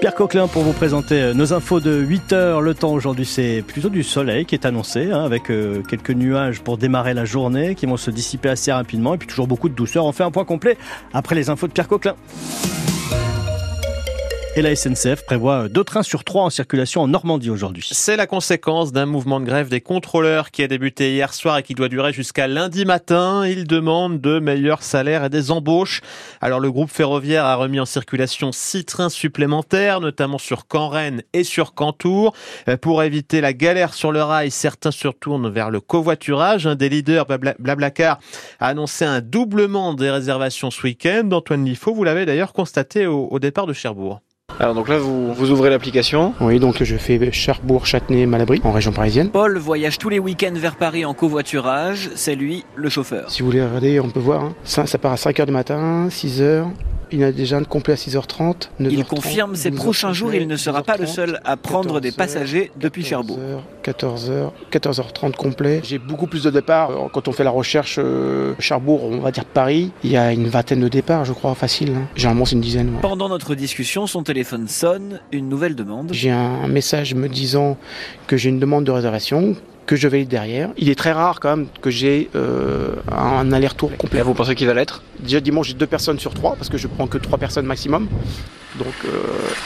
Pierre Coquelin pour vous présenter euh, nos infos de 8 heures. Le temps aujourd'hui, c'est plutôt du soleil qui est annoncé, hein, avec euh, quelques nuages pour démarrer la journée qui vont se dissiper assez rapidement et puis toujours beaucoup de douceur. On fait un point complet après les infos de Pierre Coquelin. Et la SNCF prévoit deux trains sur trois en circulation en Normandie aujourd'hui. C'est la conséquence d'un mouvement de grève des contrôleurs qui a débuté hier soir et qui doit durer jusqu'à lundi matin. Ils demandent de meilleurs salaires et des embauches. Alors le groupe ferroviaire a remis en circulation six trains supplémentaires, notamment sur Caen-Rennes et sur Cantour. Pour éviter la galère sur le rail, certains se retournent vers le covoiturage. Un des leaders, Blablacar, a annoncé un doublement des réservations ce week-end. Antoine Liffaut, vous l'avez d'ailleurs constaté au départ de Cherbourg. Alors donc là vous, vous ouvrez l'application. Oui donc je fais Cherbourg, Châtenay, Malabry en région parisienne. Paul voyage tous les week-ends vers Paris en covoiturage, c'est lui le chauffeur. Si vous voulez regarder on peut voir, hein. ça, ça part à 5h du matin, 6h, il a déjà un complet à 6h30. 9h30, il confirme ces prochains jours, il ne sera pas le seul à prendre des passagers depuis Cherbourg. 14h, 14h30 complet. J'ai beaucoup plus de départs. Quand on fait la recherche euh, Cherbourg, on va dire Paris, il y a une vingtaine de départs, je crois, facile. Hein. Généralement, c'est une dizaine. Ouais. Pendant notre discussion, son téléphone sonne, une nouvelle demande. J'ai un message me disant que j'ai une demande de réservation que je vais derrière. Il est très rare quand même que j'ai euh, un aller-retour complet. Et vous pensez qu'il va l'être? Déjà dimanche j'ai deux personnes sur trois parce que je prends que trois personnes maximum. Donc euh,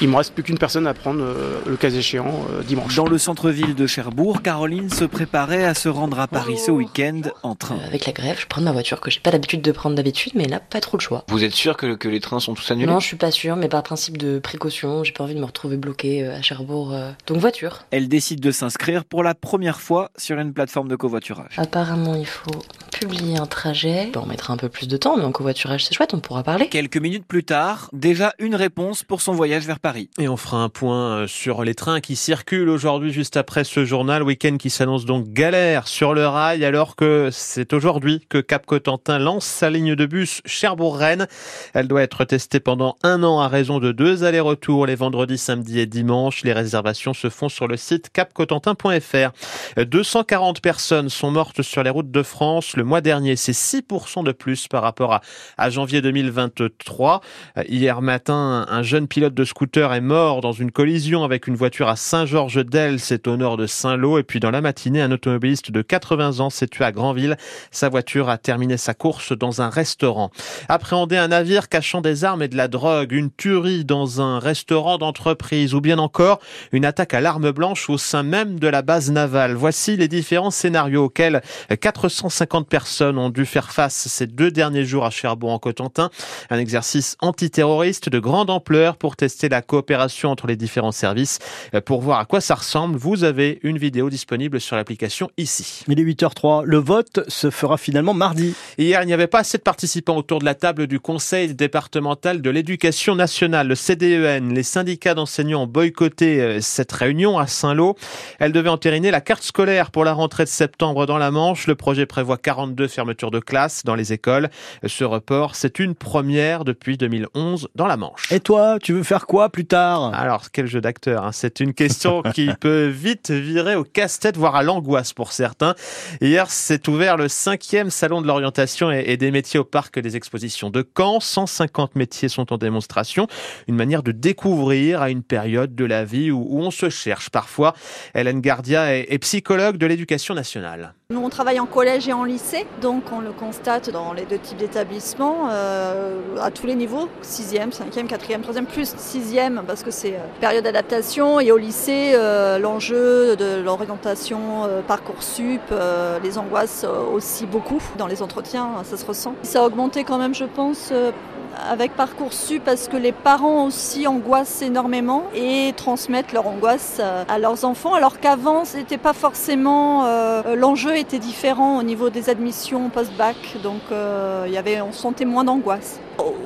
il me reste plus qu'une personne à prendre euh, le cas échéant euh, dimanche. Dans le centre-ville de Cherbourg, Caroline se préparait à se rendre à Paris ce week-end en train. Euh, avec la grève, je prends ma voiture que j'ai pas l'habitude de prendre d'habitude, mais là pas trop le choix. Vous êtes sûr que, que les trains sont tous annulés? Non, je suis pas sûr, mais par principe de précaution, j'ai pas envie de me retrouver bloqué à Cherbourg. Donc voiture. Elle décide de s'inscrire pour la première fois sur une plateforme de covoiturage. Apparemment, il faut publier un trajet. on mettra un peu plus de temps, mais en covoiturage c'est chouette, on pourra parler. Quelques minutes plus tard, déjà une réponse pour son voyage vers Paris. Et on fera un point sur les trains qui circulent aujourd'hui juste après ce journal. Week-end qui s'annonce donc galère sur le rail alors que c'est aujourd'hui que Cap Cotentin lance sa ligne de bus Cherbourg-Rennes. Elle doit être testée pendant un an à raison de deux allers-retours les vendredis, samedis et dimanches. Les réservations se font sur le site capcotentin.fr. 240 personnes sont mortes sur les routes de France le mois dernier. C'est 6% de plus par rapport à, janvier 2023. Hier matin, un jeune pilote de scooter est mort dans une collision avec une voiture à Saint-Georges-d'Elle, c'est au nord de Saint-Lô. Et puis dans la matinée, un automobiliste de 80 ans s'est tué à Granville. Sa voiture a terminé sa course dans un restaurant. Appréhender un navire cachant des armes et de la drogue, une tuerie dans un restaurant d'entreprise ou bien encore une attaque à l'arme blanche au sein même de la base navale. Voici les différents scénarios auxquels 450 personnes ont dû faire face ces deux derniers jours à Cherbourg-en-Cotentin. Un exercice antiterroriste de grande ampleur pour tester la coopération entre les différents services. Pour voir à quoi ça ressemble, vous avez une vidéo disponible sur l'application ici. Il est 8h03. Le vote se fera finalement mardi. Hier, il n'y avait pas assez de participants autour de la table du Conseil départemental de l'éducation nationale, le CDEN. Les syndicats d'enseignants ont boycotté cette réunion à Saint-Lô. Elle devait entériner la carte scolaire pour la rentrée de septembre dans la Manche. Le projet prévoit 42 fermetures de classes dans les écoles. Ce report, c'est une première depuis 2011 dans la Manche. Et toi, tu veux faire quoi plus tard? Alors, quel jeu d'acteur hein? C'est une question qui peut vite virer au casse-tête, voire à l'angoisse pour certains. Hier, s'est ouvert le cinquième salon de l'orientation et des métiers au parc des expositions de Caen. 150 métiers sont en démonstration. Une manière de découvrir à une période de la vie où, on se cherche parfois. Hélène Gardia est, est de l'éducation nationale. Nous, on travaille en collège et en lycée, donc on le constate dans les deux types d'établissements, euh, à tous les niveaux, 6e, 5e, 4e, 3e, plus 6e, parce que c'est euh, période d'adaptation, et au lycée, euh, l'enjeu de l'orientation euh, Parcoursup, les angoisses aussi beaucoup, dans les entretiens, ça se ressent. Ça a augmenté quand même, je pense, avec Parcoursup parce que les parents aussi angoissent énormément et transmettent leur angoisse à leurs enfants alors qu'avant c'était pas forcément euh, l'enjeu était différent au niveau des admissions post-bac. Donc euh, y avait on sentait moins d'angoisse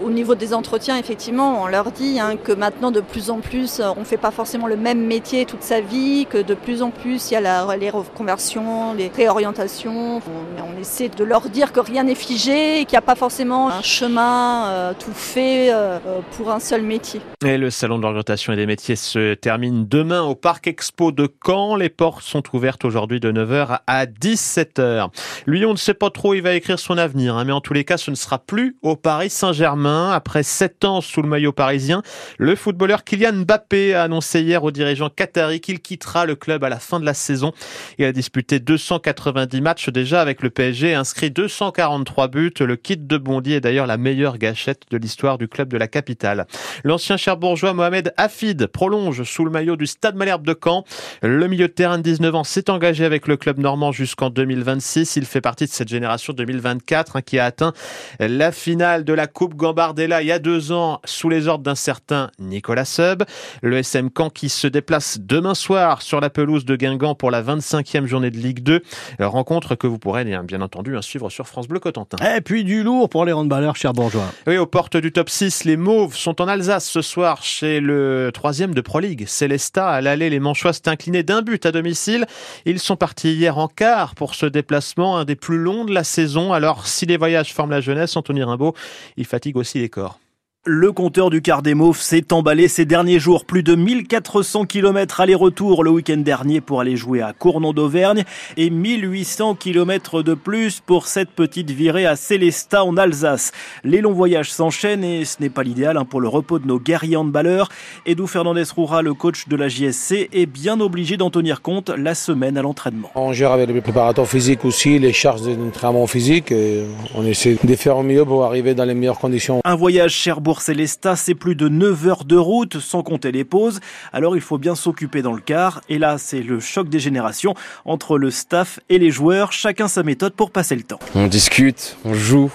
au niveau des entretiens, effectivement, on leur dit hein, que maintenant, de plus en plus, on ne fait pas forcément le même métier toute sa vie, que de plus en plus, il y a la, les reconversions, les réorientations. On, on, essaie de leur dire que rien n'est figé et qu'il n'y a pas forcément un chemin euh, tout fait euh, pour un seul métier. Et le salon de et des métiers se termine demain au Parc Expo de Caen. Les portes sont ouvertes aujourd'hui de 9h à 17h. Lui, on ne sait pas trop il va écrire son avenir, hein, mais en tous les cas, ce ne sera plus au Paris Saint-Germain. Après sept ans sous le maillot parisien, le footballeur Kylian Mbappé a annoncé hier aux dirigeants qataris qu'il quittera le club à la fin de la saison. Il a disputé 290 matchs déjà avec le PSG, inscrit 243 buts. Le kit de Bondy est d'ailleurs la meilleure gâchette de l'histoire du club de la capitale. L'ancien cherbourgeois Mohamed Hafid prolonge sous le maillot du Stade Malherbe de Caen. Le milieu de terrain de 19 ans s'est engagé avec le club normand jusqu'en 2026. Il fait partie de cette génération 2024 hein, qui a atteint la finale de la Coupe Gambardella il y a deux ans sous les ordres d'un certain Nicolas Seub. Le SM Caen qui se déplace demain soir sur la pelouse de Guingamp pour la 25e journée de Ligue 2. Rencontre que vous pourrez bien entendu hein, suivre sur France Bleu Cotentin. Et puis du lourd pour les handballeurs cherbourgeois. Oui, aux portes du top 6, les Mauves sont en Alsace ce soir chez le troisième de Pro League. Célesta, à l'aller, les Manchois s'est incliné d'un but à domicile. Ils sont partis hier en quart pour ce déplacement, un des plus longs de la saison. Alors, si les voyages forment la jeunesse, Anthony Rimbaud, il fatigue aussi les corps. Le compteur du quart des Mauves s'est emballé ces derniers jours. Plus de 1400 km aller-retour le week-end dernier pour aller jouer à Cournon d'Auvergne et 1800 km de plus pour cette petite virée à Célestat en Alsace. Les longs voyages s'enchaînent et ce n'est pas l'idéal hein, pour le repos de nos guerriers handballeurs. Edou Fernandez Roura, le coach de la JSC, est bien obligé d'en tenir compte la semaine à l'entraînement. On gère avec les préparateurs physiques aussi les charges d'entraînement physique et on essaie de faire au mieux pour arriver dans les meilleures conditions. Un voyage Cherbourg Célestat, c'est plus de 9 heures de route sans compter les pauses. Alors il faut bien s'occuper dans le car. Et là, c'est le choc des générations entre le staff et les joueurs. Chacun sa méthode pour passer le temps. On discute, on joue.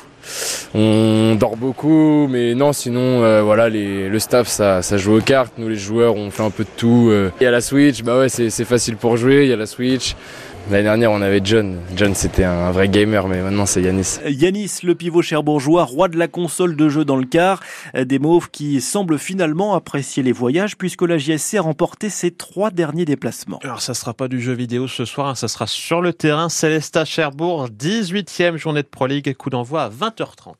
On dort beaucoup, mais non, sinon, euh, voilà, le staff, ça, ça joue aux cartes. Nous, les joueurs, on fait un peu de tout. Euh. Il y a la Switch, bah ouais, c'est facile pour jouer. Il y a la Switch. L'année dernière, on avait John. John, c'était un vrai gamer, mais maintenant, c'est Yanis. Yanis, le pivot cherbourgeois, roi de la console de jeu dans le car. Des mauves qui semblent finalement apprécier les voyages puisque la JSC a remporté ses trois derniers déplacements. Alors, ça sera pas du jeu vidéo ce soir, hein, ça sera sur le terrain. Célesta Cherbourg, 18e journée de Pro League, coup d'envoi à 20h30.